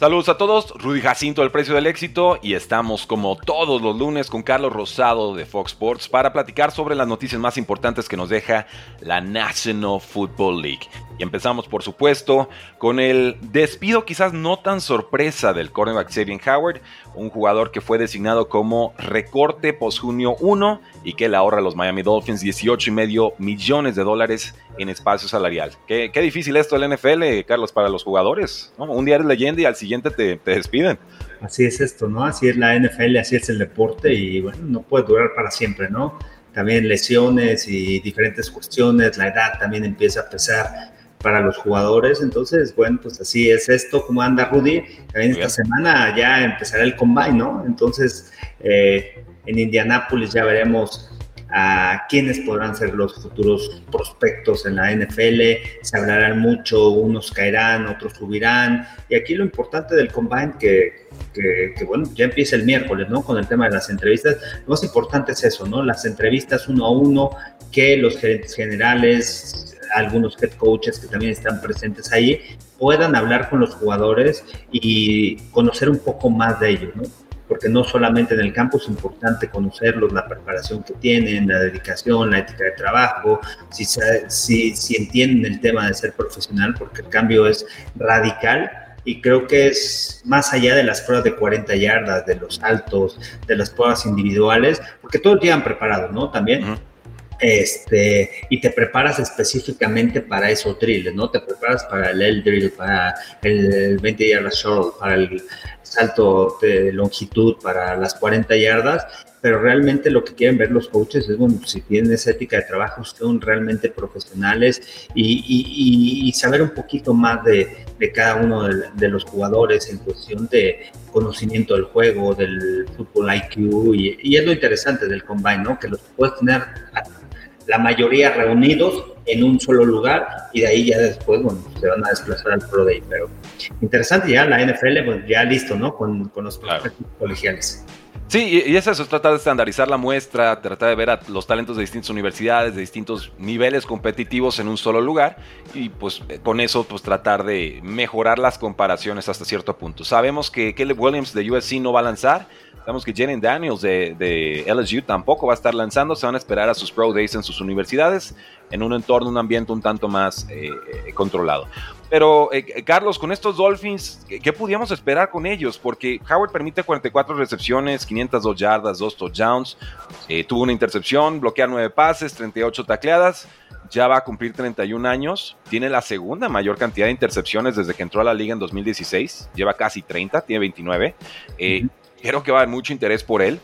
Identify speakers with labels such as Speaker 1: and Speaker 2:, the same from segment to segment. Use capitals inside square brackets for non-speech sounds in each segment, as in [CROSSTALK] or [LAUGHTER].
Speaker 1: Saludos a todos, Rudy Jacinto del Precio del Éxito y estamos como todos los lunes con Carlos Rosado de Fox Sports para platicar sobre las noticias más importantes que nos deja la National Football League. Y empezamos por supuesto con el despido quizás no tan sorpresa del cornerback Xavier Howard, un jugador que fue designado como recorte post junio 1 y que le ahorra a los Miami Dolphins 18 y medio millones de dólares en espacio salarial. Qué, difícil esto del NFL, Carlos, para los jugadores. Un día eres leyenda y al siguiente te, te, despiden.
Speaker 2: Así es esto, ¿no? Así es la NFL, así es el deporte y bueno, no puede durar para siempre, ¿no? También lesiones y diferentes cuestiones, la edad también empieza a pesar para los jugadores. Entonces, bueno, pues así es esto, como anda Rudy. También esta semana ya empezará el combine, ¿no? Entonces, eh, en Indianápolis ya veremos a quiénes podrán ser los futuros prospectos en la NFL, se hablarán mucho, unos caerán, otros subirán, y aquí lo importante del combine que, que, que, bueno, ya empieza el miércoles, ¿no? Con el tema de las entrevistas, lo más importante es eso, ¿no? Las entrevistas uno a uno, que los gerentes generales, algunos head coaches que también están presentes ahí, puedan hablar con los jugadores y conocer un poco más de ellos, ¿no? Porque no solamente en el campo es importante conocerlos, la preparación que tienen, la dedicación, la ética de trabajo, si, si, si entienden el tema de ser profesional, porque el cambio es radical y creo que es más allá de las pruebas de 40 yardas, de los saltos, de las pruebas individuales, porque todos llegan preparados, ¿no? También este, y te preparas específicamente para esos drills, ¿no? Te preparas para el L drill, para el 20 yardas short, para el salto de longitud, para las 40 yardas, pero realmente lo que quieren ver los coaches es, bueno, si tienen esa ética de trabajo, son realmente profesionales y, saber un poquito más de, cada uno de, los jugadores en cuestión de conocimiento del juego, del fútbol IQ, y, y es lo interesante del combine, ¿no? Que los puedes tener la mayoría reunidos en un solo lugar y de ahí ya después, bueno, se van a desplazar al Pro Day. Pero interesante ya la NFL, pues ya listo, ¿no? Con, con los colegiales.
Speaker 1: Sí, y es eso, es tratar de estandarizar la muestra, tratar de ver a los talentos de distintas universidades, de distintos niveles competitivos en un solo lugar y pues con eso pues tratar de mejorar las comparaciones hasta cierto punto. Sabemos que Caleb Williams de USC no va a lanzar, Sabemos que Jalen Daniels de, LSU tampoco va a estar lanzando, se van a esperar a sus Pro Days en sus universidades, en un entorno, un ambiente un tanto más eh, eh, controlado. Pero, eh, Carlos, con estos Dolphins, ¿qué, podíamos esperar con ellos? Porque Howard permite 44 recepciones, 502 yardas, 2 touchdowns, tuvo una intercepción, bloquea 9 pases, 38 tacleadas, ya va a cumplir 31 años, tiene la segunda mayor cantidad de intercepciones desde que entró a la liga en 2016, lleva casi 30, tiene 29. Creo que va a haber mucho interés por él.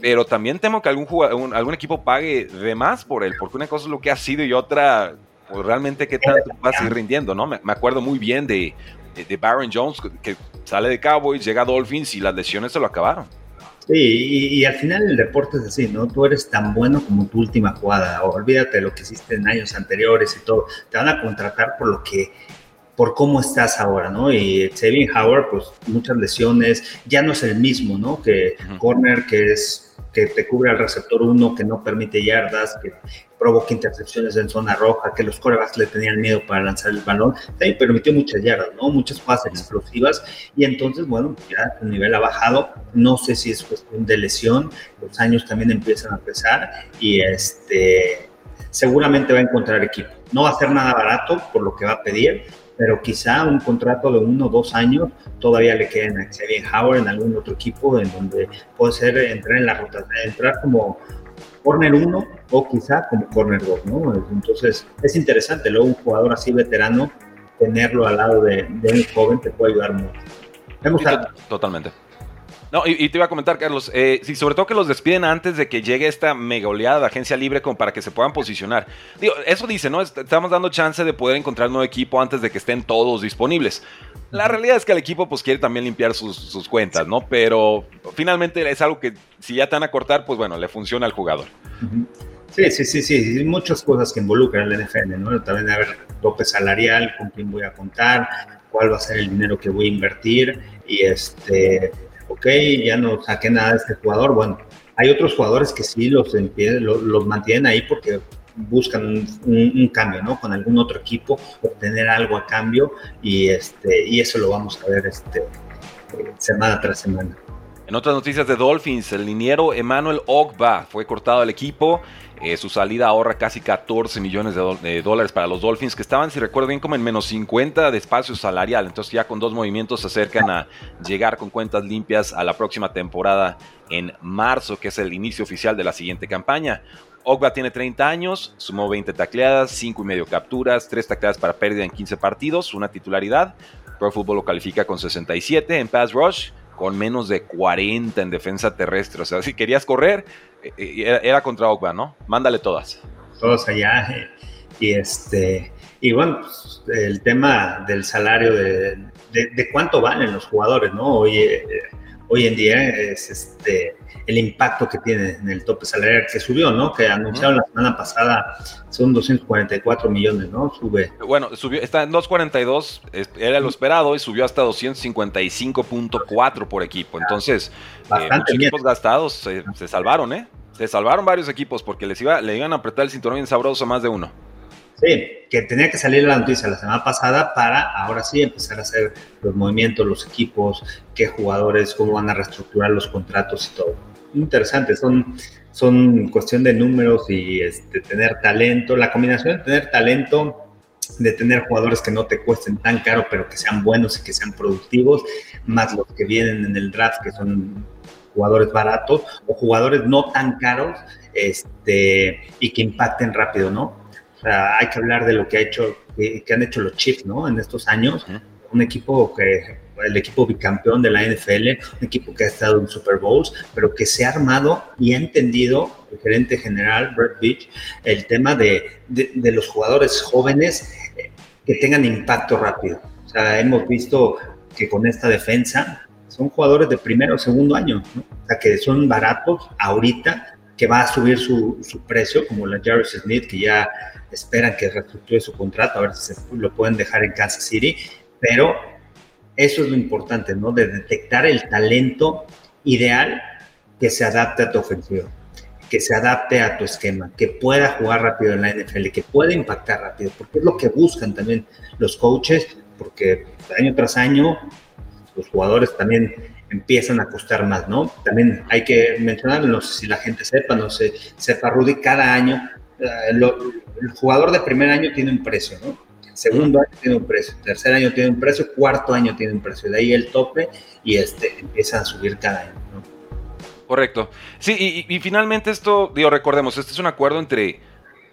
Speaker 1: Pero también temo que algún, jugador, algún equipo pague de más por él, porque una cosa es lo que ha sido y otra, pues realmente qué tanto va a seguir rindiendo, ¿no? Me, acuerdo muy bien de, de, Baron Jones, que sale de Cowboys, llega a Dolphins y las lesiones se lo acabaron.
Speaker 2: Sí, y, al final el deporte es así, ¿no? Tú eres tan bueno como tu última jugada, olvídate de lo que hiciste en años anteriores y todo, te van a contratar por lo que por cómo estás ahora, ¿no? Y Xavier Howard, pues muchas lesiones, ya no es el mismo, ¿no? Que corner, que es que te cubre al receptor uno, que no permite yardas, que provoca intercepciones en zona roja, que los corebacks le tenían miedo para lanzar el balón, también permitió muchas yardas, ¿no? Muchas pases explosivas, y entonces, bueno, ya su nivel ha bajado, no sé si es cuestión de lesión, los años también empiezan a pesar, y este, seguramente va a encontrar equipo. No va a ser nada barato por lo que va a pedir, pero quizá un contrato de uno o dos años todavía le queden a Xavier Howard en algún otro equipo en donde puede ser entrar en la ruta, entrar como corner 1 o quizá como corner 2, ¿no? Entonces es interesante, luego un jugador así veterano, tenerlo al lado de, un joven te puede ayudar mucho.
Speaker 1: Totalmente. No, y, te iba a comentar, Carlos, eh, sí, sobre todo que los despiden antes de que llegue esta mega oleada de agencia libre como para que se puedan posicionar. Digo, eso dice, ¿no? Estamos dando chance de poder encontrar un nuevo equipo antes de que estén todos disponibles. La realidad es que el equipo pues quiere también limpiar sus, cuentas, ¿no? Pero finalmente es algo que si ya te van a cortar, pues bueno, le funciona al jugador.
Speaker 2: Sí, sí, sí, sí, hay muchas cosas que involucran el NFL, ¿no? También a ver tope salarial, con quién voy a contar, cuál va a ser el dinero que voy a invertir y este ok, ya no saqué nada de este jugador. Bueno, hay otros jugadores que sí los, los, mantienen ahí porque buscan un, cambio, ¿no? Con algún otro equipo, obtener algo a cambio y, este, y eso lo vamos a ver este, semana tras semana.
Speaker 1: En otras noticias de Dolphins, el liniero Emmanuel Ogba fue cortado del equipo. Eh, su salida ahorra casi 14 millones de, dólares para los Dolphins, que estaban, si recuerdo bien, como en menos 50 de espacio salarial. Entonces ya con dos movimientos se acercan a llegar con cuentas limpias a la próxima temporada en marzo, que es el inicio oficial de la siguiente campaña. Ogba tiene 30 años, sumó 20 tacleadas, 5 y medio capturas, 3 tacleadas para pérdida en 15 partidos, una titularidad. Pro Football lo califica con 67 en pass rush, con menos de 40 en defensa terrestre. O sea, si querías correr, eh, eh, era contra Ogba, ¿no? Mándale todas.
Speaker 2: Todos allá. Eh, y este y bueno, pues, el tema del salario de, de, cuánto valen los jugadores, ¿no? Hoy, hoy en día es este el impacto que tiene en el tope salarial que subió, ¿no? Que anunciaron la semana pasada son 244 millones, ¿no? Sube.
Speaker 1: Bueno, subió, está en 242, era lo esperado y subió hasta 255.4 por equipo. Entonces, eh, muchos equipos gastados se, salvaron, ¿eh? Se salvaron varios equipos porque les iba, le iban a apretar el cinturón bien sabroso a más de uno.
Speaker 2: Sí, que tenía que salir la noticia la semana pasada para ahora sí empezar a hacer los movimientos, los equipos, qué jugadores, cómo van a reestructurar los contratos y todo interesantes, son, son cuestión de números y este, tener talento, la combinación de tener talento, de tener jugadores que no te cuesten tan caro, pero que sean buenos y que sean productivos, más los que vienen en el draft, que son jugadores baratos o jugadores no tan caros este, y que impacten rápido, ¿no? O sea, hay que hablar de lo que, ha hecho, que, han hecho los Chiefs, ¿no? En estos años, un equipo que el equipo bicampeón de la NFL, un equipo que ha estado en Super Bowls, pero que se ha armado y ha entendido el gerente general, Brett Beach, el tema de, de, los jugadores jóvenes eh, que tengan impacto rápido. O sea, hemos visto que con esta defensa son jugadores de primero o segundo año, o sea, que son baratos ahorita, que va a subir su, su precio, como la Jarvis Smith, que ya esperan que reestructure su contrato, a ver si lo pueden dejar en Kansas City, pero eso es lo importante, ¿no? De detectar el talento ideal que se adapte a tu ofensiva, que se adapte a tu esquema, que pueda jugar rápido en la NFL, que pueda impactar rápido, porque es lo que buscan también los coaches, porque año tras año los jugadores también empiezan a costar más, ¿no? También hay que mencionar, no sé si la gente sepa, no sé, sepa Rudy, cada año eh, el jugador de primer año tiene un precio, ¿no? Segundo año tiene un precio, tercer año tiene un precio, cuarto año tiene un precio. De ahí el tope y este empieza a subir cada año.
Speaker 1: Correcto. Sí, y, finalmente esto, digo, recordemos, este es un acuerdo entre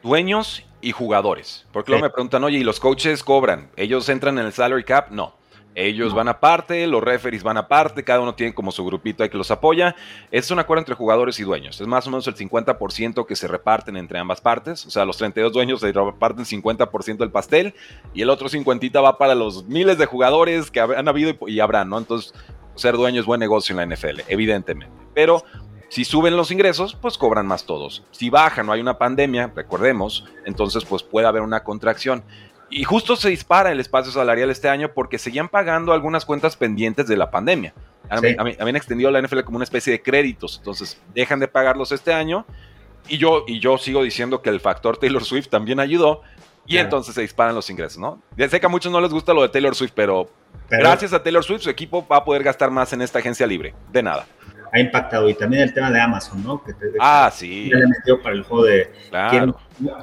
Speaker 1: dueños y jugadores. Porque luego me preguntan, oye, ¿y los coaches cobran? ¿Ellos entran en el salary cap? No. Ellos van aparte, los referees van aparte, cada uno tiene como su grupito ahí que los apoya. Es un acuerdo entre jugadores y dueños. Es más o menos el 50% que se reparten entre ambas partes. O sea, los 32 dueños se reparten 50% del pastel y el otro 50 va para los miles de jugadores que han habido y habrán, ¿no? Entonces, ser dueño es buen negocio en la NFL, evidentemente. Pero si suben los ingresos, pues cobran más todos. Si bajan, no hay una pandemia, recordemos, entonces pues puede haber una contracción. Y justo se dispara el espacio salarial este año porque seguían pagando algunas cuentas pendientes de la pandemia. Habían extendido la NFL como una especie de créditos, entonces dejan de pagarlos este año. Y yo, y yo sigo diciendo que el factor Taylor Swift también ayudó. Y entonces se disparan los ingresos, ¿no? Ya sé que a muchos no les gusta lo de Taylor Swift, pero, gracias a Taylor Swift su equipo va a poder gastar más en esta agencia libre. De nada
Speaker 2: ha impactado. Y también el tema de Amazon, ¿no? Que
Speaker 1: ah, sí.
Speaker 2: le metió para el juego de.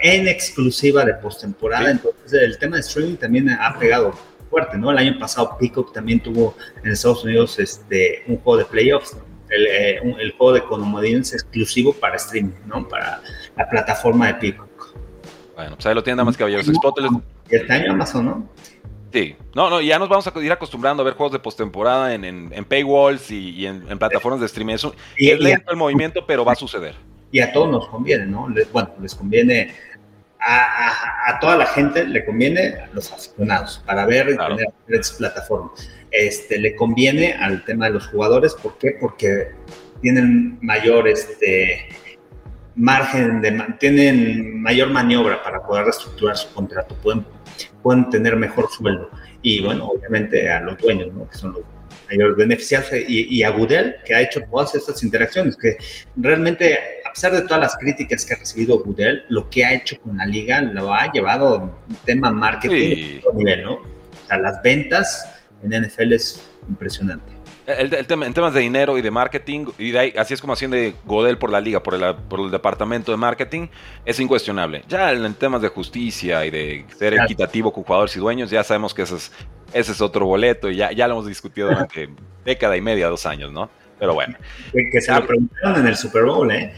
Speaker 2: En exclusiva de postemporada. Entonces, el tema de streaming también ha pegado fuerte, ¿no? El año pasado, Peacock también tuvo en Estados Unidos este, un juego de playoffs, el, eh, el, juego de comodines exclusivo para streaming, ¿no? Para la plataforma de Peacock.
Speaker 1: Bueno, pues ahí lo tienen, damas caballeros.
Speaker 2: Y este año Amazon, ¿no?
Speaker 1: Sí, no, no, ya nos vamos a ir acostumbrando a ver juegos de postemporada en, en, paywalls y, en, plataformas de streaming. Eso, es lento el movimiento, pero va a suceder.
Speaker 2: Y a todos nos conviene, ¿no? bueno, les conviene a, toda la gente, le conviene a los aficionados para ver y tener diferentes plataformas. Este, le conviene al tema de los jugadores, ¿por qué? Porque tienen mayor este, margen, de, tienen mayor maniobra para poder reestructurar su contrato, pueden pueden tener mejor sueldo. Y bueno, obviamente a los dueños, ¿no? que son los mayores beneficiarios, y, a Gudel, que ha hecho todas estas interacciones, que realmente, a pesar de todas las críticas que ha recibido Goodell, lo que ha hecho con la liga lo ha llevado a un tema marketing a nivel, ¿no? O sea, las ventas en NFL es impresionante.
Speaker 1: El, tema, en temas de dinero y de marketing, y de ahí, así es como haciendo Godel por la liga, por el, por el departamento de marketing, es incuestionable. Ya en, temas de justicia y de ser equitativo con jugadores y dueños, ya sabemos que ese es, ese es otro boleto y ya, ya lo hemos discutido durante década y media, dos años, ¿no? Pero bueno.
Speaker 2: Que, se lo preguntaron en el Super Bowl, ¿eh?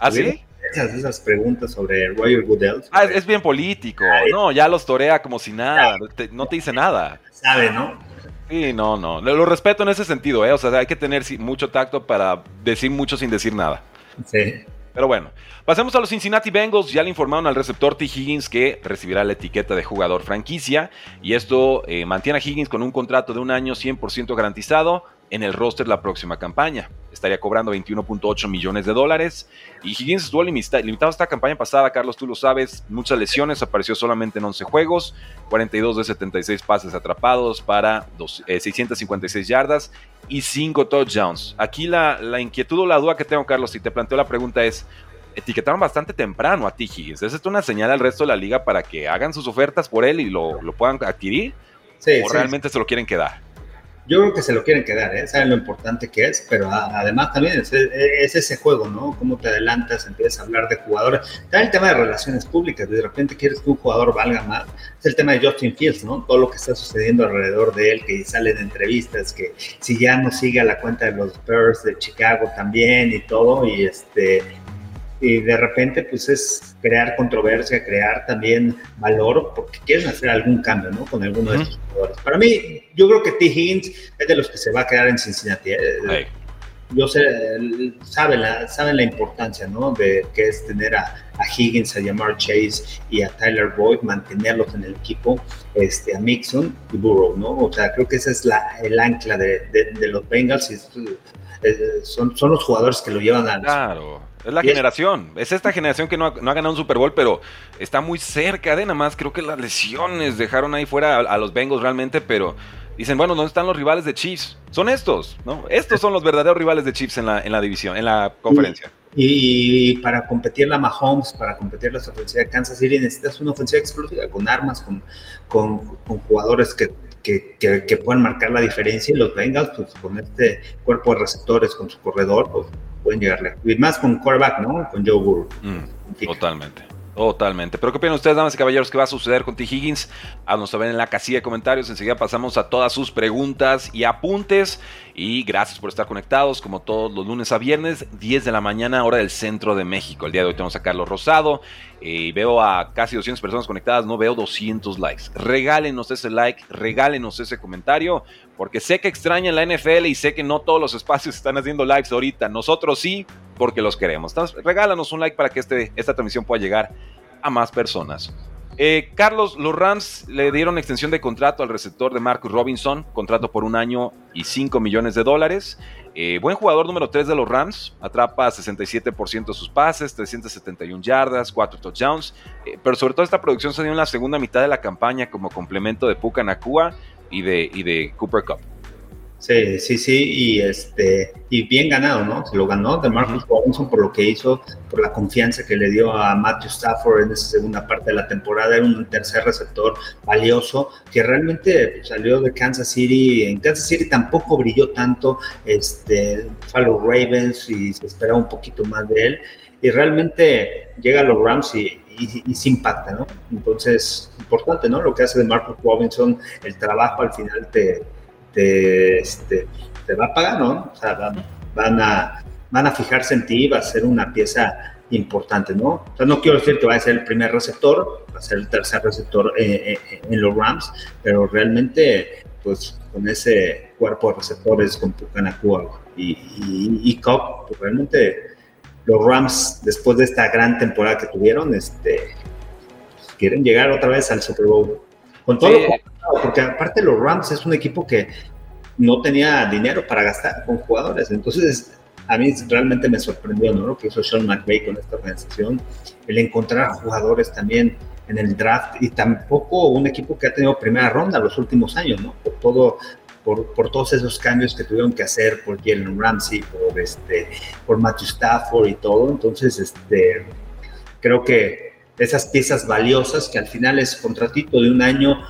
Speaker 1: ¿Ah, sí?
Speaker 2: Esas, esas, preguntas sobre Roger Goodell.
Speaker 1: Ah, es, bien político. No, ya los torea como si nada. no te dice nada.
Speaker 2: Sabe, ¿no?
Speaker 1: Sí, no, no. Lo respeto en ese sentido, ¿eh? O sea, hay que tener mucho tacto para decir mucho sin decir nada.
Speaker 2: Sí.
Speaker 1: Pero bueno, pasemos a los Cincinnati Bengals. Ya le informaron al receptor T. Higgins que recibirá la etiqueta de jugador franquicia. Y esto eh, mantiene a Higgins con un contrato de un año 100% garantizado en el roster la próxima campaña. Estaría cobrando 21.8 millones de dólares. Y Higgins estuvo limitado esta campaña pasada, Carlos, tú lo sabes. Muchas lesiones, apareció solamente en 11 juegos, 42 de 76 pases atrapados para 656 eh, yardas y 5 touchdowns. Aquí la, la inquietud o la duda que tengo, Carlos, si te planteo la pregunta es, etiquetaron bastante temprano a T. Higgins. ¿Es esto una señal al resto de la liga para que hagan sus ofertas por él y lo, puedan adquirir? ¿O realmente se lo quieren quedar?
Speaker 2: Yo creo que se lo quieren quedar, ¿eh? saben lo importante que es, pero además también es, ese juego, ¿no? Cómo te adelantas, empiezas a hablar de jugadores. También el tema de relaciones públicas, de repente quieres que un jugador valga más. Es el tema de Justin Fields, ¿no? Todo lo que está sucediendo alrededor de él, que sale en entrevistas, que si ya no sigue a la cuenta de los Bears de Chicago también y todo, y este y de repente pues es crear controversia, crear también valor, porque quieren hacer algún cambio, ¿no? Con alguno de estos jugadores. Para mí, yo creo que T. Higgins es de los que se va a quedar en Cincinnati. ¿eh? Yo sé, saben la, saben la importancia, ¿no? De que es tener a, Higgins, a Jamar Chase y a Tyler Boyd, mantenerlos en el equipo, este, a Mixon y Burrow, ¿no? O sea, creo que esa es la, el ancla de, de, los Bengals y eh, son, son los jugadores que lo llevan a...
Speaker 1: Claro es la generación. Es... esta generación que no ha, ganado un Super Bowl, pero está muy cerca de nada más. Creo que las lesiones dejaron ahí fuera a, los Bengals realmente, pero dicen, bueno, ¿dónde están los rivales de Chiefs? Son estos, ¿no? Estos son los verdaderos rivales de Chiefs en la, en la división, en la conferencia.
Speaker 2: Y, para competir la Mahomes, para competir la ofensiva de Kansas City, necesitas una ofensiva explosiva con armas, con, con, jugadores que, que, que, puedan marcar la diferencia. Y los Bengals, pues con este cuerpo de receptores, con su corredor, pues pueden llegarle. Y más con quarterback, ¿no? Con Joe Burrow.
Speaker 1: Mm, totalmente. Totalmente. Pero ¿qué opinan ustedes, damas y caballeros, qué va a suceder con T. Higgins? Haznos saber en la casilla de comentarios. Enseguida pasamos a todas sus preguntas y apuntes. Y gracias por estar conectados, como todos los lunes a viernes, 10 de la mañana, hora del centro de México. El día de hoy tenemos a Carlos Rosado. Eh, y veo a casi 200 personas conectadas, no veo 200 likes. Regálenos ese like, regálenos ese comentario, porque sé que extrañan la NFL y sé que no todos los espacios están haciendo likes ahorita. Nosotros sí, porque los queremos. Entonces, regálanos un like para que este, esta transmisión pueda llegar a más personas. Eh, Carlos, los Rams le dieron extensión de contrato al receptor de Marcus Robinson, contrato por un año y 5 millones de dólares. Eh, buen jugador número 3 de los Rams, atrapa 67% de sus pases, 371 yardas, 4 touchdowns, eh, pero sobre todo esta producción se dio en la segunda mitad de la campaña como complemento de Puka Nakua y de, y de Cooper Cup.
Speaker 2: Sí, sí, sí, y este y bien ganado, ¿no? Se lo ganó de Marcus Robinson por lo que hizo, por la confianza que le dio a Matthew Stafford en esa segunda parte de la temporada. Era un tercer receptor valioso que realmente salió de Kansas City. En Kansas City tampoco brilló tanto, este, fue los Ravens y se esperaba un poquito más de él. Y realmente llega a los Rams y, y, se impacta, ¿no? Entonces, importante, ¿no? Lo que hace de Marcus Robinson, el trabajo al final te te, este, te va a pagar, ¿no? O sea, van, a, van a fijarse en ti, va a ser una pieza importante, ¿no? O sea, no quiero decir que va a ser el primer receptor, va a ser el tercer receptor eh, eh, en los Rams, pero realmente, pues con ese cuerpo de receptores con Pucanacua y, y, y Cobb, pues realmente los Rams, después de esta gran temporada que tuvieron, este, quieren llegar otra vez al Super Bowl. Con todo porque aparte los Rams es un equipo que no tenía dinero para gastar con jugadores. Entonces, a mí realmente me sorprendió ¿no? lo que hizo Sean McVay con esta organización, el encontrar jugadores también en el draft y tampoco un equipo que ha tenido primera ronda los últimos años, ¿no? Por todo, por, por, todos esos cambios que tuvieron que hacer por Jalen Ramsey, por, este, por Matthew Stafford y todo. Entonces, este, creo que esas piezas valiosas que al final es contratito de un año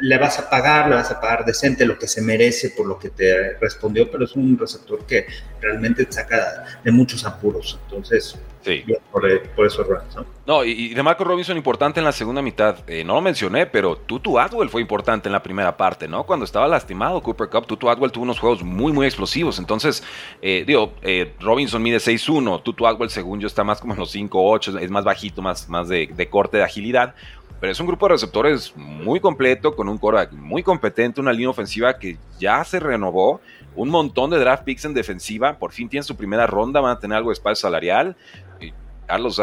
Speaker 2: le vas a pagar, le vas a pagar decente lo que se merece por lo que te respondió, pero es un receptor que realmente te saca de muchos apuros. Entonces, sí. por, por eso ¿no?
Speaker 1: No, y, de Marco Robinson importante en la segunda mitad. Eh, no lo mencioné, pero Tutu Atwell fue importante en la primera parte, ¿no? Cuando estaba lastimado Cooper Cup, Tutu Atwell tuvo unos juegos muy, muy explosivos. Entonces, eh, digo, eh, Robinson mide 6'1, Tutu Atwell, según yo, está más como en los 5'8, es más bajito, más, más de, de corte, de agilidad pero es un grupo de receptores muy completo, con un quarterback muy competente, una línea ofensiva que ya se renovó, un montón de draft picks en defensiva, por fin tienen su primera ronda, van a tener algo de espacio salarial. Carlos,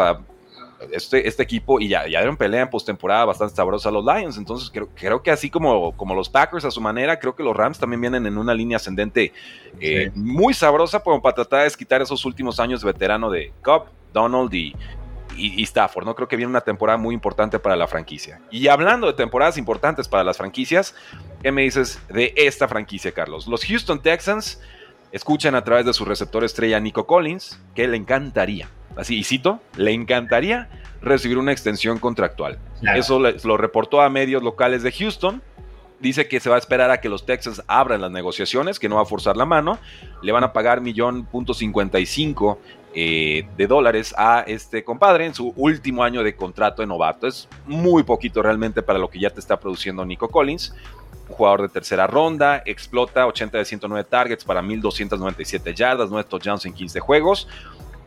Speaker 1: este, este equipo, y ya, ya dieron pelea en postemporada bastante sabrosa a los Lions, entonces creo, creo que así como, como los Packers a su manera, creo que los Rams también vienen en una línea ascendente eh, muy sabrosa como para tratar de desquitar esos últimos años de veterano de Cobb, Donald y, y, Stafford, ¿no? Creo que viene una temporada muy importante para la franquicia. Y hablando de temporadas importantes para las franquicias, ¿qué me dices de esta franquicia, Carlos? Los Houston Texans escuchan a través de su receptor estrella Nico Collins que le encantaría, así y cito, le encantaría recibir una extensión contractual. Eso lo reportó a medios locales de Houston. Dice que se va a esperar a que los Texans abran las negociaciones, que no va a forzar la mano. Le van a pagar millón punto cincuenta y cinco eh, de dólares a este compadre en su último año de contrato de novato. Es muy poquito realmente para lo que ya te está produciendo Nico Collins. Un jugador de tercera ronda, explota 80 de 109 targets para 1297 yardas, 9 touchdowns en 15 juegos.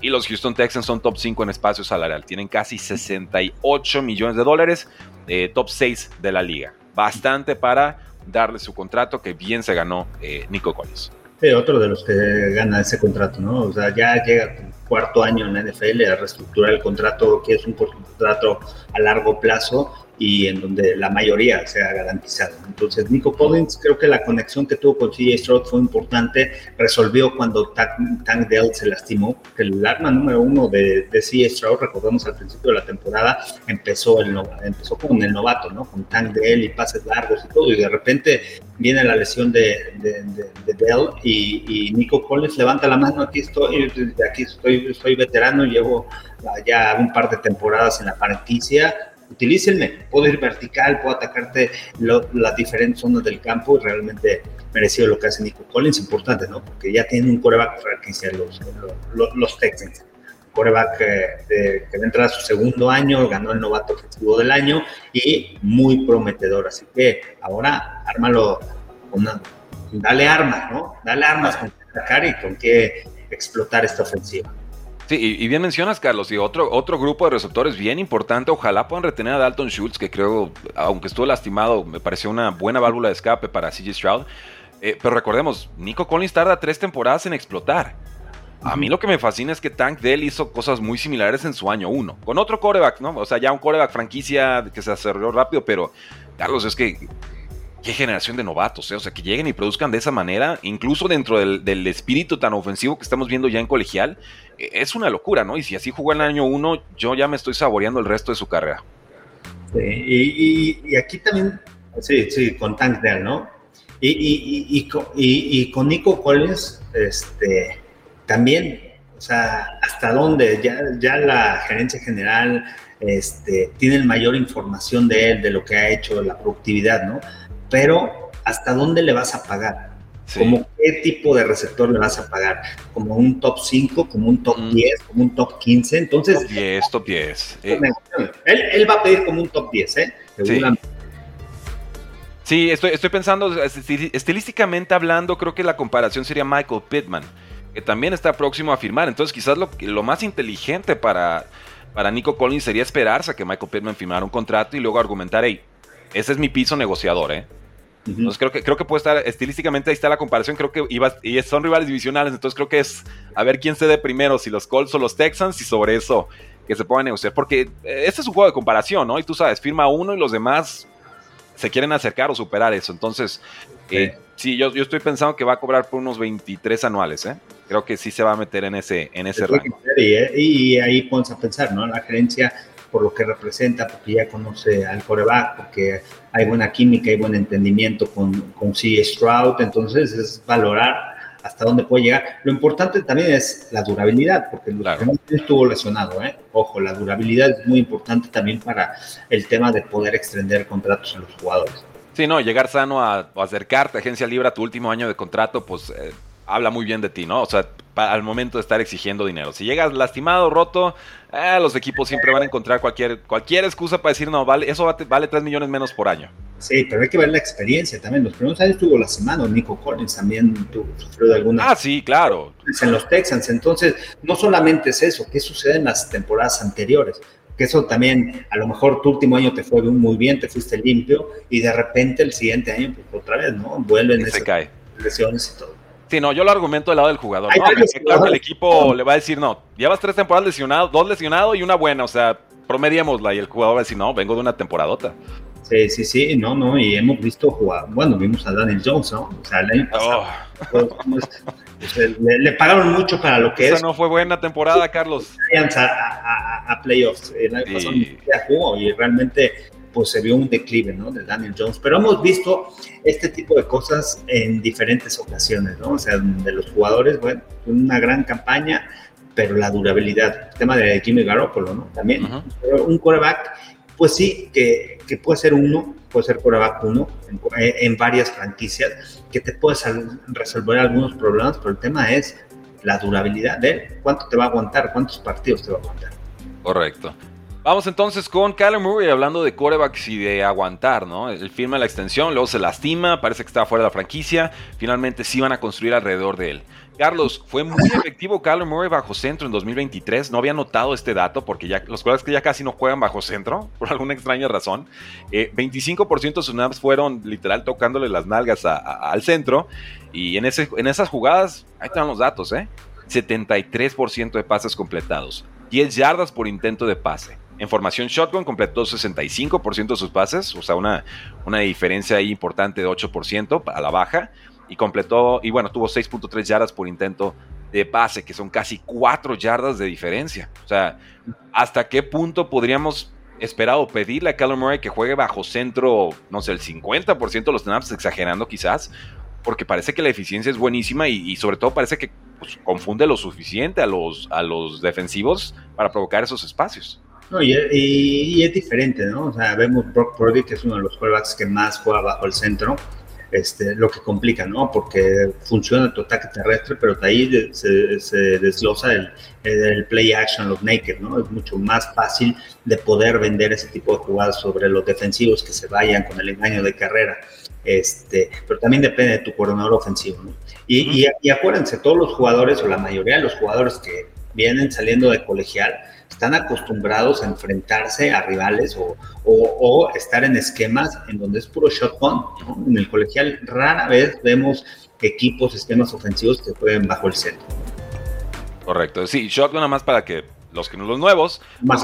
Speaker 1: Y los Houston Texans son top 5 en espacio salarial. Tienen casi 68 millones de dólares, eh, top 6 de la liga. Bastante para darle su contrato que bien se ganó eh, Nico Collins.
Speaker 2: Sí, otro de los que gana ese contrato, ¿no? O sea, ya llega cuarto año en la NFL a reestructurar el contrato, que es un contrato a largo plazo y en donde la mayoría sea garantizada. Entonces, Nico Collins, creo que la conexión que tuvo con CJ Stroud fue importante, resolvió cuando Tank Dell se lastimó, el arma número uno de, de Stroud, recordemos al principio de la temporada, empezó, el, empezó con el novato, ¿no? Con Tank Dell y pases largos y todo, y de repente viene la lesión de, de, Dell y, Nico Collins levanta la mano, aquí estoy, aquí estoy, veterano, llevo ya un par de temporadas en la franquicia, utilícenme, puedo ir vertical, puedo atacarte las diferentes zonas del campo y realmente merecido lo que hace Nico Collins, importante, ¿no? Porque ya tienen un coreback franquicia los, los, los Texans. Coreback eh, que entra a su segundo año, ganó el novato ofensivo del año y muy prometedor. Así que ahora ármalo, dale armas, ¿no? Dale armas con qué atacar y con qué explotar esta ofensiva.
Speaker 1: Sí, y, bien mencionas, Carlos, y otro, otro grupo de receptores bien importante. Ojalá puedan retener a Dalton Schultz, que creo, aunque estuvo lastimado, me pareció una buena válvula de escape para CJ Stroud. Eh, pero recordemos, Nico Collins tarda tres temporadas en explotar. A mí lo que me fascina es que Tank Dell hizo cosas muy similares en su año uno, con otro coreback, ¿no? O sea, ya un coreback franquicia que se acerró rápido, pero Carlos, es que qué generación de novatos, ¿eh? o sea, que lleguen y produzcan de esa manera, incluso dentro del, espíritu tan ofensivo que estamos viendo ya en colegial, e, es una locura, ¿no? Y si así jugó en el año uno, yo ya me estoy saboreando el resto de su carrera.
Speaker 2: Sí, y, aquí también, sí, sí, con Tank Dell, ¿no? Y, y, con Nico Collins, este, también, o sea, hasta dónde ya, ya la gerencia general este, tiene mayor información de él, de lo que ha hecho, de la productividad, ¿no? Pero ¿hasta dónde le vas a pagar? ¿Como qué tipo de receptor le vas a pagar? ¿Como un top 5, como un top 10, mm. como un top 15? Entonces,
Speaker 1: top 10, top 10.
Speaker 2: Eh. Él, va a pedir como un top 10, ¿eh?
Speaker 1: Sí. estoy, estoy pensando, estilísticamente hablando, creo que la comparación sería Michael Pittman, que también está próximo a firmar. Entonces, quizás lo, lo más inteligente para, para Nico Collins sería esperarse a que Michael Pittman firmara un contrato y luego argumentar, hey, ese es mi piso negociador, ¿eh? Entonces creo que, creo que puede estar, estilísticamente ahí está la comparación, creo que iba, y son rivales divisionales, entonces creo que es a ver quién cede primero, si los Colts o los Texans, y sobre eso que se puedan negociar, porque eh, este es un juego de comparación, ¿no? Y tú sabes, firma uno y los demás se quieren acercar o superar eso, entonces eh, sí, yo, yo estoy pensando que va a cobrar por unos 23 anuales, ¿eh? Creo que sí se va a meter en ese, en ese rango.
Speaker 2: Y, y, ahí pones a pensar, ¿no? La gerencia por lo que representa, porque ya conoce al coreback, porque hay buena química y buen entendimiento con, con C. Stroud, entonces es valorar hasta dónde puede llegar. Lo importante también es la durabilidad, porque claro. estuvo lesionado, ¿eh? Ojo, la durabilidad es muy importante también para el tema de poder extender contratos a los jugadores.
Speaker 1: Sí, no, llegar sano a, acercarte a agencia libre a tu último año de contrato, pues eh, habla muy bien de ti, ¿no? O sea, al momento de estar exigiendo dinero. Si llegas lastimado, roto, eh, los equipos siempre van a encontrar cualquier, cualquier excusa para decir, no, vale, eso vale 3 millones menos por año.
Speaker 2: Sí, pero hay que ver la experiencia también. Los primeros años tuvo la semana, Nico Collins también tuvo, sufrió de alguna.
Speaker 1: Ah, sí, claro.
Speaker 2: En los Texans. Entonces, no solamente es eso, ¿qué sucede en las temporadas anteriores? Que eso también, a lo mejor tu último año te fue muy bien, te fuiste limpio, y de repente el siguiente año, pues otra vez, ¿no? Vuelven esas lesiones y todo.
Speaker 1: Sí, no, yo lo argumento del lado del jugador. No, claro el equipo le va a decir, no, llevas tres temporadas lesionado, dos lesionados y una buena, o sea, promediémosla y el jugador va a decir, no, vengo de una temporadota.
Speaker 2: Sí, sí, sí, no, no, y hemos visto jugar, bueno, vimos a Daniel Jones, ¿no? O sea, el oh. pues, le, pagaron mucho para lo que
Speaker 1: Esa
Speaker 2: es.
Speaker 1: no fue buena temporada, Carlos.
Speaker 2: A, a, playoffs, el año pasado jugó y realmente pues se vio un declive, ¿no? De Daniel Jones. Pero hemos visto este tipo de cosas en diferentes ocasiones, ¿no? O sea, de los jugadores, bueno, una gran campaña, pero la durabilidad, el tema de Jimmy Garoppolo, ¿no? También, un quarterback, pues sí, que, que, puede ser uno, puede ser quarterback uno en, varias franquicias, que te puedes resolver algunos problemas, pero el tema es la durabilidad de él. ¿Cuánto te va a aguantar? ¿Cuántos partidos te va a aguantar?
Speaker 1: Correcto. Vamos entonces con Callum Murray hablando de corebacks y de aguantar, ¿no? Él firma la extensión, luego se lastima, parece que está fuera de la franquicia, finalmente sí van a construir alrededor de él. Carlos, fue muy efectivo Callum Murray bajo centro en 2023. No había notado este dato porque ya los corebacks que ya casi no juegan bajo centro, [LAUGHS] por alguna extraña razón. 25% eh, de sus snaps fueron literal tocándole las nalgas al centro. Y en, ese, en esas jugadas, ahí están los datos, ¿eh? 73% de pases completados, 10 yardas por intento de pase, en formación shotgun completó 65% de sus pases, o sea, una, una diferencia ahí importante de 8% a la baja. Y completó, y bueno, tuvo 6.3 yardas por intento de pase, que son casi 4 yardas de diferencia. O sea, ¿hasta qué punto podríamos esperar o pedirle a Callum Murray que juegue bajo centro, no sé, el 50% de los snaps, exagerando quizás? Porque parece que la eficiencia es buenísima y, sobre todo parece que pues, confunde lo suficiente a los, a los defensivos para provocar esos espacios.
Speaker 2: No, y, es diferente, ¿no? O sea, vemos Brock Purdy, que es uno de los quarterbacks que más juega bajo el centro, este, lo que complica, ¿no? Porque funciona tu ataque terrestre, pero de ahí se, se desglosa el, el, play action, los naked, ¿no? Es mucho más fácil de poder vender ese tipo de jugadas sobre los defensivos que se vayan con el engaño de carrera. Este, pero también depende de tu coordinador ofensivo, ¿no? Y, y acuérdense, todos los jugadores, o la mayoría de los jugadores que vienen saliendo de colegial, están acostumbrados a enfrentarse a rivales o, o, estar en esquemas en donde es puro shotgun. En el colegial rara vez vemos equipos, esquemas ofensivos que jueguen bajo el centro.
Speaker 1: Correcto, sí, shotgun nada más para que los que no los nuevos, pues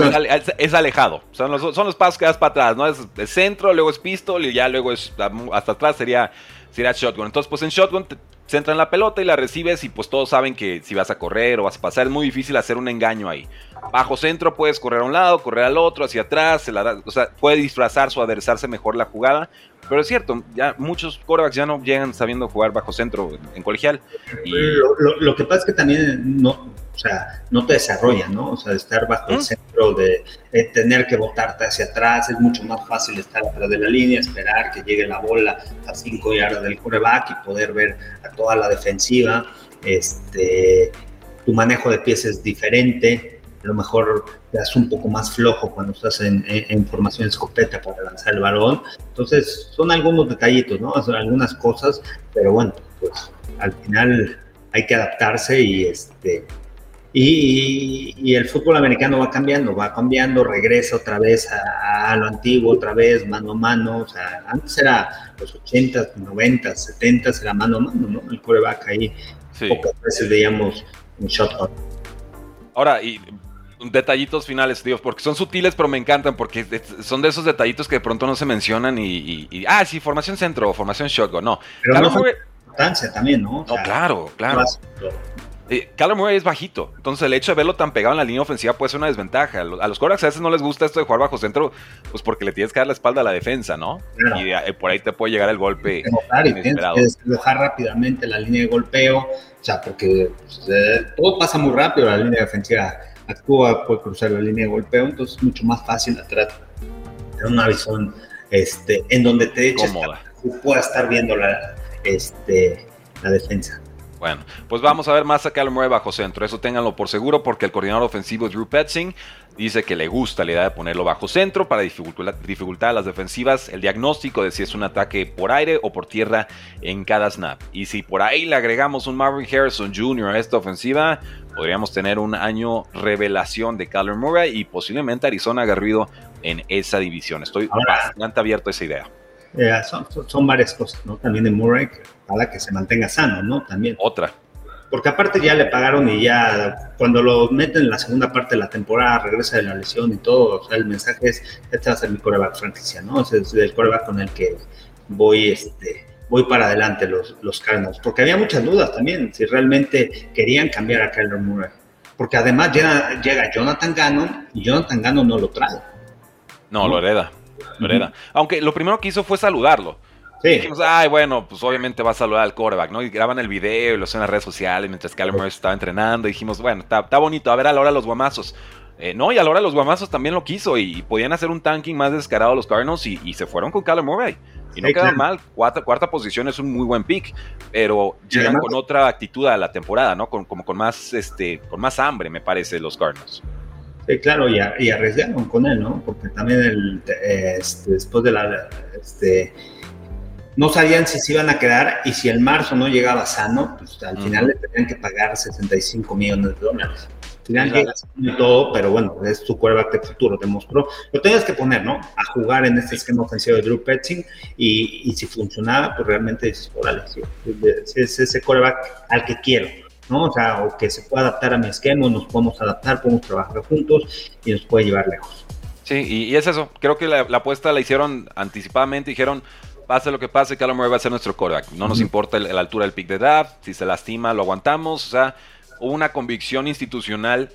Speaker 1: es, alejado. Son los, son los pasos que das para atrás, ¿no? Es el centro, luego es pistol y ya luego es hasta atrás sería, sería shotgun. Entonces, pues en shotgun te, centra en la pelota y la recibes y pues todos saben que si vas a correr o vas a pasar es muy difícil hacer un engaño ahí. Bajo centro puedes correr a un lado, correr al otro, hacia atrás, o sea, puede disfrazarse o aderezarse mejor la jugada. Pero es cierto, ya muchos quarterbacks ya no llegan sabiendo jugar bajo centro en, colegial.
Speaker 2: Y... Lo, que pasa es que también no, o sea, no te desarrolla, ¿no? O sea, estar bajo el centro, de, tener que botarte hacia atrás, es mucho más fácil estar atrás de la línea, esperar que llegue la bola a 5 yardas del quarterback y poder ver a toda la defensiva. Este, tu manejo de pies es diferente, a lo mejor te das un poco más flojo cuando estás en, en, formación escopeta para lanzar el balón. Entonces, son algunos detallitos, ¿no? Son algunas cosas, pero bueno, pues al final hay que adaptarse y este. Y, el fútbol americano va cambiando, va cambiando, regresa otra vez a, lo antiguo, otra vez mano a mano. O sea, antes era los 80, 90, 70 era mano a mano, ¿no? El coreback ahí, pocas veces veíamos un shotgun.
Speaker 1: Ahora, y detallitos finales, tío, porque son sutiles, pero me encantan, porque son de esos detallitos que de pronto no se mencionan y, ah, sí, formación centro, formación shotgun, no.
Speaker 2: Pero no fue importancia también, ¿no?
Speaker 1: no, claro, claro. Eh, Murray es bajito, entonces el hecho de verlo tan pegado en la línea ofensiva puede ser una desventaja. A los quarterbacks a veces no les gusta esto de jugar bajo centro, pues porque le tienes que dar la espalda a la defensa, ¿no? Y eh, por ahí te puede llegar el golpe.
Speaker 2: y tienes que rápidamente la línea de golpeo, o sea, porque pues, eh, todo pasa muy rápido, la línea defensiva actúa, puede cruzar la línea de golpeo, entonces es mucho más fácil atrás tener una visión este, en donde te eches pueda estar viendo la, este, la defensa.
Speaker 1: Bueno, pues vamos a ver más a Callum Murray bajo centro. Eso ténganlo por seguro porque el coordinador ofensivo Drew Petzing dice que le gusta la idea de ponerlo bajo centro para dificultar, las defensivas el diagnóstico de si es un ataque por aire o por tierra en cada snap. Y si por ahí le agregamos un Marvin Harrison Jr. a esta ofensiva, podríamos tener un año revelación de Callum Murray y posiblemente Arizona agarrido en esa división. Estoy bastante abierto a esa idea.
Speaker 2: Eh, son, varias cosas, ¿no? También de Murray, para que se mantenga sano, ¿no? También.
Speaker 1: Otra.
Speaker 2: Porque aparte ya le pagaron y ya cuando lo meten en la segunda parte de la temporada, regresa de la lesión y todo, o sea, el mensaje es, este va a ser mi coreback franquicia, ¿no? es el coreback con el que voy, este, voy para adelante los, los Cardinals. Porque había muchas dudas también, si realmente querían cambiar a Kyler Murray. Porque además llega, llega Jonathan Gannon y Jonathan Gannon no lo trae.
Speaker 1: No, lo hereda. Aunque lo primero que hizo fue saludarlo. Sí. Dijimos, ay, bueno, pues obviamente va a saludar al coreback, ¿no? Y graban el video y lo hacen en las redes sociales mientras Kyler Murray estaba entrenando. Y dijimos, bueno, está, bonito, a ver a la hora los guamazos. Eh, no, y a la hora los guamazos también lo quiso y, podían hacer un tanking más descarado los Cardinals y, se fueron con Kyler Murray. Y no quedan mal, cuarta, cuarta posición es un muy buen pick, pero llegan con otra actitud a la temporada, ¿no? Con, como con más, este, con más hambre, me parece, los Cardinals.
Speaker 2: Sí, claro, y, arriesgaron con él, ¿no? Porque también el, este, después de la... Este, no sabían si se iban a quedar y si el marzo no llegaba sano, pues al final le tenían que pagar 65 millones de dólares. Al final llega y todo, pero bueno, es su quarterback de futuro, demostró. Lo tenías que poner, ¿no? A jugar en este esquema ofensivo de Drew Petzing y, y si funcionaba, pues realmente dices, órale, sí, es ese quarterback al que quiero. ¿no? O sea, o que se pueda adaptar a mi esquema, nos podemos adaptar, podemos trabajar juntos y nos puede llevar lejos.
Speaker 1: Sí, y, es eso. Creo que la, apuesta la hicieron anticipadamente. Dijeron, pase lo que pase, Kyler Murray va a ser nuestro quarterback. No nos importa la altura del pick de draft. Si se lastima, lo aguantamos. O sea, hubo una convicción institucional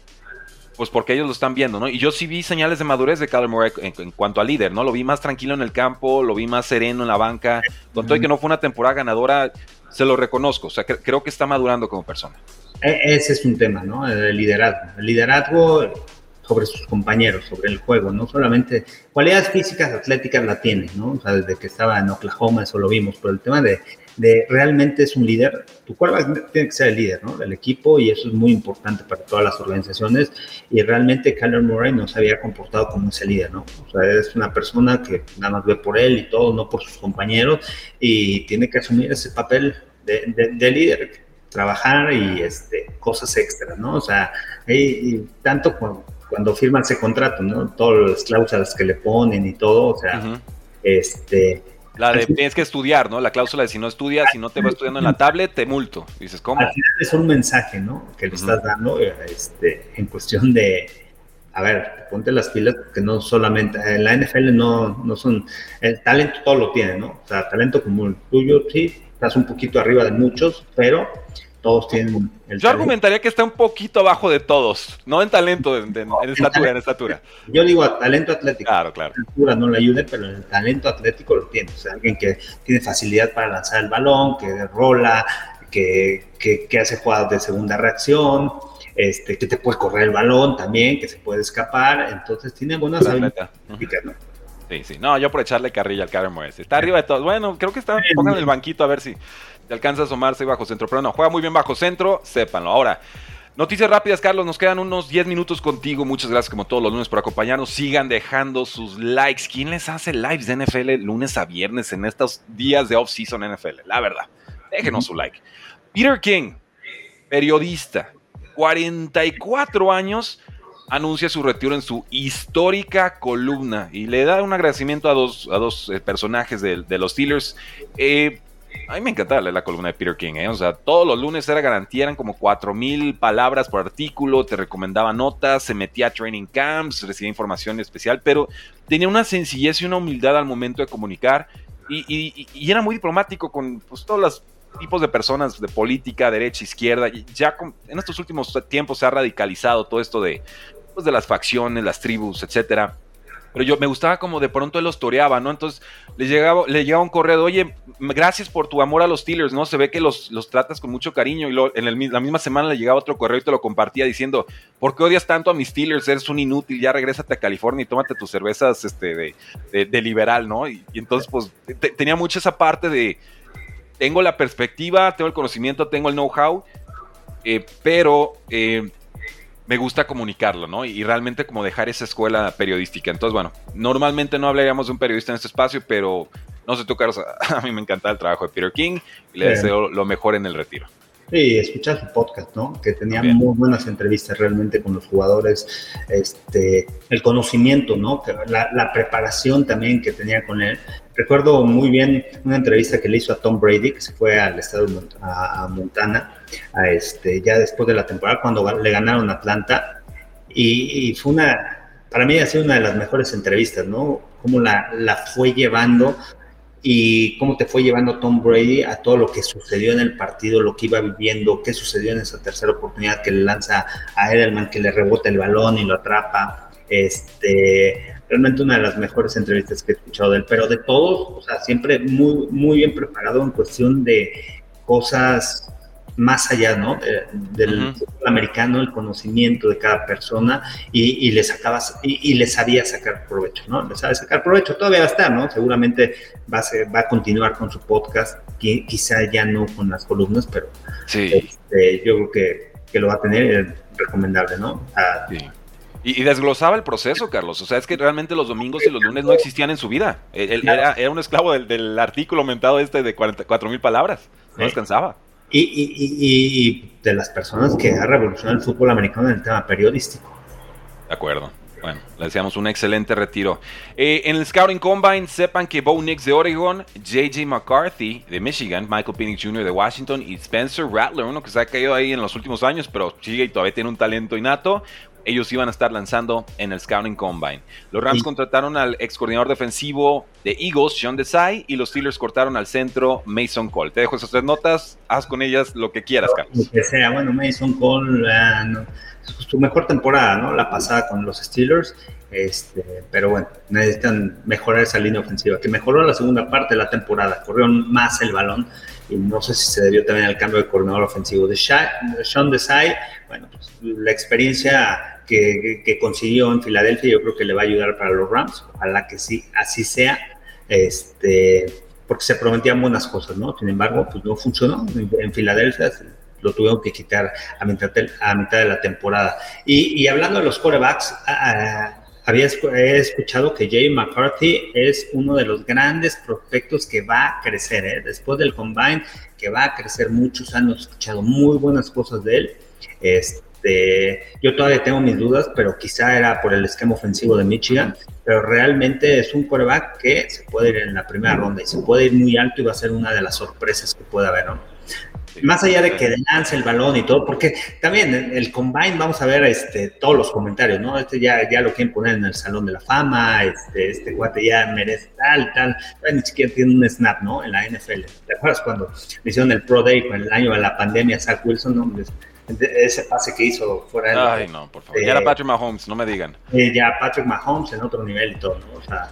Speaker 1: pues porque ellos lo están viendo, ¿no? Y yo sí vi señales de madurez de Kyler Murray en, cuanto a líder, ¿no? Lo vi más tranquilo en el campo, lo vi más sereno en la banca. Con todo y que no fue una temporada ganadora, se lo reconozco. O sea, creo que está madurando como persona.
Speaker 2: E, ese es un tema, ¿no? El liderazgo. El liderazgo sobre sus compañeros, sobre el juego, no solamente cualidades físicas, atléticas la tiene, ¿no? O sea, desde que estaba en Oklahoma eso lo vimos, pero el tema de, de realmente es un líder, tu quarterback tiene que ser el líder, ¿no? Del equipo y eso es muy importante para todas las organizaciones y realmente Kyler Murray no se había comportado como ese líder, ¿no? O sea, es una persona que nada más ve por él y todo, no por sus compañeros y tiene que asumir ese papel de, de líder trabajar y este, cosas extras, ¿no? O sea, y, tanto cuando, cuando, firman ese contrato, ¿no? Todas las cláusulas que le ponen y todo, o sea, este...
Speaker 1: La de tienes que estudiar, ¿no? La cláusula de si no estudias, si no te vas estudiando en la tablet, te multo. Dices, ¿cómo?
Speaker 2: Al final es un mensaje, ¿no? Que le estás dando este, en cuestión de, a ver, ponte las pilas, porque no solamente, en la NFL no, no son, el talento todo lo tiene, ¿no? O sea, talento como el tuyo, sí, estás un poquito arriba de muchos, pero todos tienen
Speaker 1: el Yo argumentaría que está un poquito abajo de todos, no en talento, en, estatura, en estatura.
Speaker 2: Yo digo talento atlético.
Speaker 1: Claro, claro.
Speaker 2: La estatura no le ayude, pero el talento atlético lo tiene. O sea, alguien que tiene facilidad para lanzar el balón, que rola, que, que, hace jugadas de segunda reacción, este, que te puede correr el balón también, que se puede escapar. Entonces tiene buenas habilidades.
Speaker 1: Sí, sí. No, yo por echarle carrilla al Karen Está arriba de todos. Bueno, creo que está. Pongan el banquito a ver si te alcanza a asomarse bajo centro. Pero no, juega muy bien bajo centro. Sépanlo. Ahora. Noticias rápidas, Carlos. Nos quedan unos 10 minutos contigo. Muchas gracias, como todos los lunes, por acompañarnos. Sigan dejando sus likes. ¿Quién les hace lives de NFL lunes a viernes en estos días de off-season NFL? La verdad. Déjenos su like. Peter King, periodista, 44 años anuncia su retiro en su histórica columna y le da un agradecimiento a dos, a dos eh, personajes de, los Steelers. Eh, a mí me encantaba leer la columna de Peter King, ¿eh? o sea, todos los lunes era garantía, eran como 4000 palabras por artículo, te recomendaba notas, se metía a training camps, recibía información especial, pero tenía una sencillez y una humildad al momento de comunicar y, era muy diplomático con pues, todas las tipos de personas de política, derecha, izquierda. Ya en estos últimos tiempos se ha radicalizado todo esto de, pues, de las facciones, las tribus, etcétera. Pero yo me gustaba como de pronto él los toreaba, ¿no? Entonces le llegaba, le llegaba un correo de, oye, gracias por tu amor a los Steelers, ¿no? Se ve que los, los tratas con mucho cariño. Y en la misma semana le llegaba otro correo y te lo compartía diciendo, ¿por qué odias tanto a mis Steelers? Eres un inútil, ya regrésate a California y tómate tus cervezas este, de, de, liberal, ¿no? Y, entonces, pues, tenía mucho esa parte de, tengo la perspectiva, tengo el conocimiento, tengo el know-how, eh, pero... Eh, me gusta comunicarlo, ¿no? Y realmente como dejar esa escuela periodística. Entonces, bueno, normalmente no hablaríamos de un periodista en este espacio, pero no sé tú, Carlos, [LAUGHS] a mí me encanta el trabajo de Peter King y le deseo lo mejor en el retiro.
Speaker 2: Sí, escuchar su podcast, ¿no? Que tenía muy buenas entrevistas realmente con los jugadores, este, el conocimiento, ¿no? La, la, preparación también que tenía con él. Recuerdo muy bien una entrevista que le hizo a Tom Brady, que se fue al estado de a Montana, a este, ya después de la temporada, cuando le ganaron Atlanta. Y, y, fue una, para mí ha sido una de las mejores entrevistas, ¿no? Cómo la, la fue llevando y cómo te fue llevando Tom Brady a todo lo que sucedió en el partido, lo que iba viviendo, qué sucedió en esa tercera oportunidad que le lanza a Edelman, que le rebota el balón y lo atrapa. Este, realmente una de las mejores entrevistas que he escuchado de él, pero de todos, o sea, siempre muy, muy bien preparado en cuestión de cosas más allá, ¿no? del fútbol americano, el conocimiento de cada persona y, y le sacabas, y, le sabía sacar provecho, ¿no? Le sabe sacar provecho, todavía va a estar, ¿no? Seguramente va a, va a continuar con su podcast, quizá ya no con las columnas, pero sí. Este, yo creo que, que, lo va a tener recomendable, ¿no? sí.
Speaker 1: Y, desglosaba el proceso, Carlos. O sea, es que realmente los domingos y los lunes no existían en su vida. Él, era, era, un esclavo del, del artículo aumentado este de 44 mil palabras. No descansaba
Speaker 2: y, de las personas que ha revolucionado el fútbol americano en el tema periodístico.
Speaker 1: De acuerdo. Bueno, le deseamos un excelente retiro. Eh, en el Scouting Combine, sepan que Bo Nix de Oregon, J.J. McCarthy de Michigan, Michael Penix Jr. de Washington y Spencer Rattler, uno que se ha caído ahí en los últimos años, pero sigue y todavía tiene un talento innato, ellos iban a estar lanzando en el Scouting Combine. Los Rams contrataron al ex coordinador defensivo de Eagles, Sean Desai, y los Steelers cortaron al centro Mason Cole. Te dejo esas tres notas, haz con ellas lo que quieras, Carlos.
Speaker 2: Lo que sea, bueno, Mason Cole, uh, su mejor temporada, ¿no? La pasada con los Steelers. Este, pero bueno, necesitan mejorar esa línea ofensiva, que mejoró la segunda parte de la temporada, corrió más el balón y no sé si se debió también al cambio de coordinador ofensivo de Sean Desai. Bueno, pues la experiencia que, consiguió en Filadelfia, yo creo que le va a ayudar para los Rams. Ojalá que sí, así sea. Este, porque se prometían buenas cosas, ¿no? Sin embargo, pues no funcionó. En Filadelfia lo tuvieron que quitar a mitad a mitad de la temporada. Y, hablando de los corebacks, había he escuchado que Jay McCarthy es uno de los grandes prospectos que va a crecer, ¿eh? después del combine, que va a crecer muchos años. He escuchado muy buenas cosas de él. Este, este, yo todavía tengo mis dudas, pero quizá era por el esquema ofensivo de Michigan, pero realmente es un quarterback que se puede ir en la primera ronda y se puede ir muy alto y va a ser una de las sorpresas que pueda haber, ¿no? Más allá de que lance el balón y todo, porque también el combine vamos a ver este, todos los comentarios, ¿no? Este ya, ya lo quieren poner en el Salón de la Fama, este, este guate ya merece tal, tal, ni siquiera tiene un snap, ¿no? En la NFL. ¿Te acuerdas cuando hicieron el Pro Day con el año de la pandemia, Zach Wilson, ¿no? Ese pase que hizo fuera
Speaker 1: de Ay, no, por favor. ya era Patrick Mahomes, no me digan.
Speaker 2: ya Patrick Mahomes en otro nivel y todo, ¿no? O sea,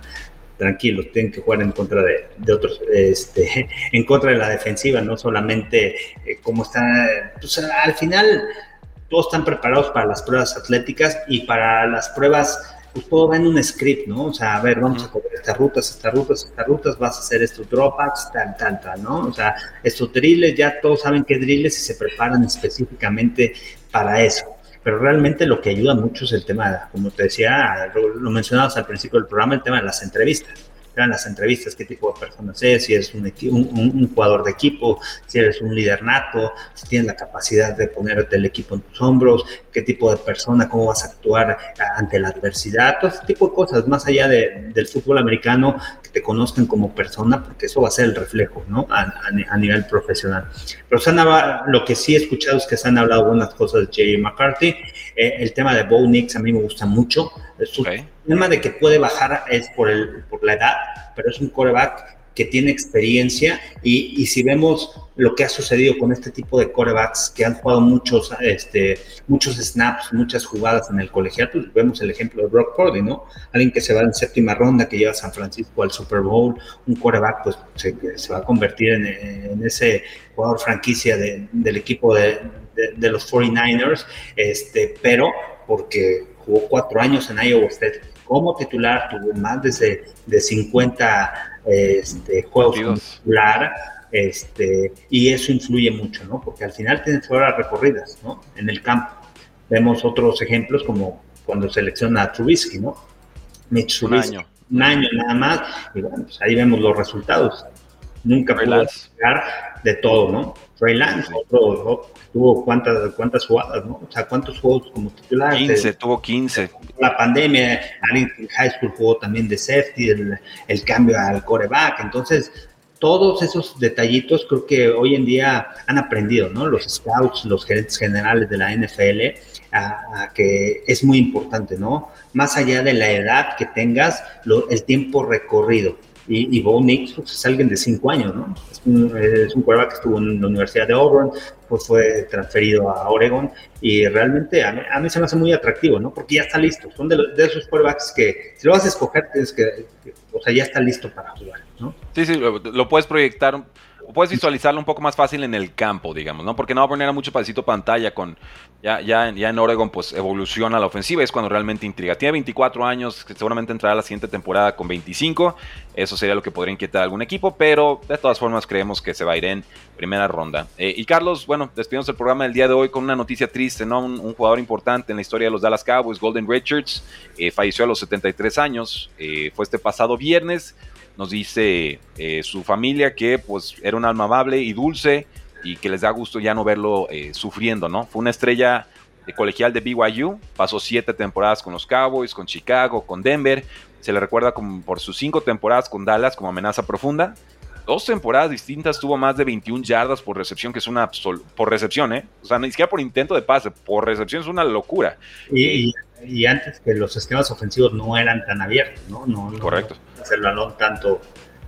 Speaker 2: tranquilos, tienen que jugar en contra de, de otros, este, [LAUGHS] en contra de la defensiva, no solamente eh, como está, pues al final todos están preparados para las pruebas atléticas y para las pruebas pues todo va en un script, ¿no? O sea, a ver, vamos a coger estas rutas, estas rutas, estas rutas, vas a hacer estos dropbacks, tal, tal, tal, ¿no? O sea, estos drills, ya todos saben qué drills y se preparan específicamente para eso. Pero realmente lo que ayuda mucho es el tema, como te decía, lo mencionabas al principio del programa, el tema de las entrevistas eran las entrevistas, qué tipo de personas es, si eres un, un, jugador de equipo, si eres un líder nato, si tienes la capacidad de ponerte el equipo en tus hombros, qué tipo de persona, cómo vas a actuar ante la adversidad, todo ese tipo de cosas, más allá del fútbol americano, que te conozcan como persona, porque eso va a ser el reflejo, ¿no? A, nivel profesional. Pero se lo que sí he escuchado es que se han hablado buenas cosas de Jay McCarthy, eh, el tema de Bo Nix a mí me gusta mucho, el tema de que puede bajar es por, el, por la edad, pero es un coreback que tiene experiencia y, si vemos lo que ha sucedido con este tipo de corebacks que han jugado muchos, este, muchos snaps, muchas jugadas en el colegiato, pues vemos el ejemplo de Brock Purdy, ¿no? Alguien que se va en séptima ronda, que lleva a San Francisco al Super Bowl, un coreback pues se, va a convertir en, ese jugador franquicia del equipo de, los 49ers, este, pero porque jugó cuatro años en Iowa State como titular, tuvo más de, de 50 este, juegos titular, este, y eso influye mucho, ¿no? Porque al final tienes horas recorridas, ¿no? En el campo. Vemos otros ejemplos como cuando selecciona a Trubisky, ¿no?
Speaker 1: Mitch Trubisky. Un año.
Speaker 2: Un año nada más, y bueno, pues ahí vemos los resultados. Nunca pudo llegar de todo, ¿no? Trey Lance, otro, tuvo cuántas, cuántas jugadas, ¿no? O sea, cuántos juegos como titular.
Speaker 1: 15, tuvo 15.
Speaker 2: La pandemia, alguien en high school jugó también de safety, el, el cambio al coreback. Entonces, todos esos detallitos creo que hoy en día han aprendido, ¿no? Los scouts, los gerentes generales de la NFL, a, que es muy importante, ¿no? Más allá de la edad que tengas, el tiempo recorrido y, y Bo Nix pues, es alguien de cinco años, ¿no? Es un, es un que estuvo en la Universidad de Auburn, pues fue transferido a Oregon y realmente a mí, se me hace muy atractivo, ¿no? Porque ya está listo. Son de, de esos quarterbacks que si lo vas a escoger, tienes que, o sea, ya está listo para jugar, ¿no?
Speaker 1: Sí, sí, lo puedes proyectar puedes visualizarlo un poco más fácil en el campo, digamos, ¿no? Porque no va a poner a mucho pasito pantalla con. Ya, ya, ya en Oregon, pues evoluciona la ofensiva, es cuando realmente intriga. Tiene 24 años, seguramente entrará la siguiente temporada con 25. Eso sería lo que podría inquietar a algún equipo, pero de todas formas creemos que se va a ir en primera ronda. Eh, y Carlos, bueno, despedimos el programa del día de hoy con una noticia triste, ¿no? Un, jugador importante en la historia de los Dallas Cowboys, Golden Richards, eh, falleció a los 73 años. Eh, fue este pasado viernes nos dice eh, su familia que pues era un alma amable y dulce y que les da gusto ya no verlo eh, sufriendo, ¿no? Fue una estrella de colegial de BYU, pasó siete temporadas con los Cowboys, con Chicago, con Denver, se le recuerda como por sus cinco temporadas con Dallas como amenaza profunda, dos temporadas distintas tuvo más de 21 yardas por recepción, que es una por recepción, ¿eh? O sea, ni siquiera por intento de pase, por recepción es una locura.
Speaker 2: Y, y antes que los esquemas ofensivos no eran tan abiertos, ¿no? no,
Speaker 1: Correcto.
Speaker 2: hacer el balón tanto,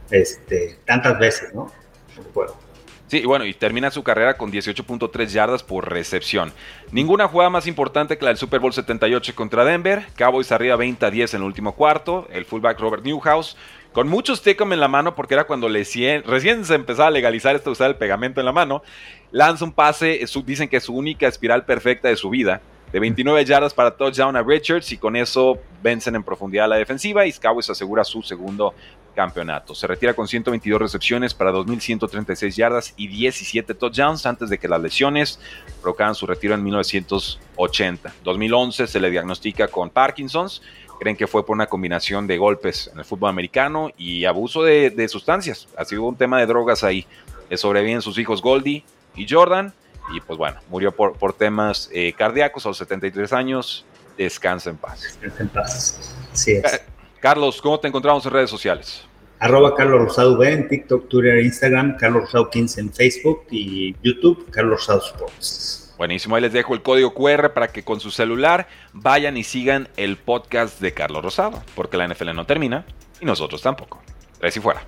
Speaker 2: este, tantas veces, ¿no?
Speaker 1: Sí, bueno, y termina su carrera con 18.3 yardas por recepción. Ninguna jugada más importante que la del Super Bowl 78 contra Denver. Cowboys arriba 20 a 10 en el último cuarto. El fullback Robert Newhouse con muchos Tecom en la mano, porque era cuando recién se empezaba a legalizar esto de usar el pegamento en la mano. Lanza un pase, dicen que es su única espiral perfecta de su vida de 29 yardas para touchdown a Richards y con eso vencen en profundidad la defensiva y Cowboys asegura su segundo campeonato. Se retira con 122 recepciones para 2.136 yardas y 17 touchdowns antes de que las lesiones provocaran su retiro en 1980. 2011 se le diagnostica con Parkinson's. Creen que fue por una combinación de golpes en el fútbol americano y abuso de, de sustancias. Ha sido un tema de drogas ahí. Le sobreviven sus hijos Goldie y Jordan y pues bueno, murió por, por temas eh, cardíacos a los 73 años. Descansa en paz.
Speaker 2: Descansa en paz. Es.
Speaker 1: Carlos, ¿cómo te encontramos en redes sociales?
Speaker 2: Arroba Carlos Rosado B en TikTok, Twitter, Instagram, Carlos Rosado 15 en Facebook y YouTube, Carlos Rosado Sports.
Speaker 1: Buenísimo, ahí les dejo el código QR para que con su celular vayan y sigan el podcast de Carlos Rosado, porque la NFL no termina y nosotros tampoco. Tres y fuera.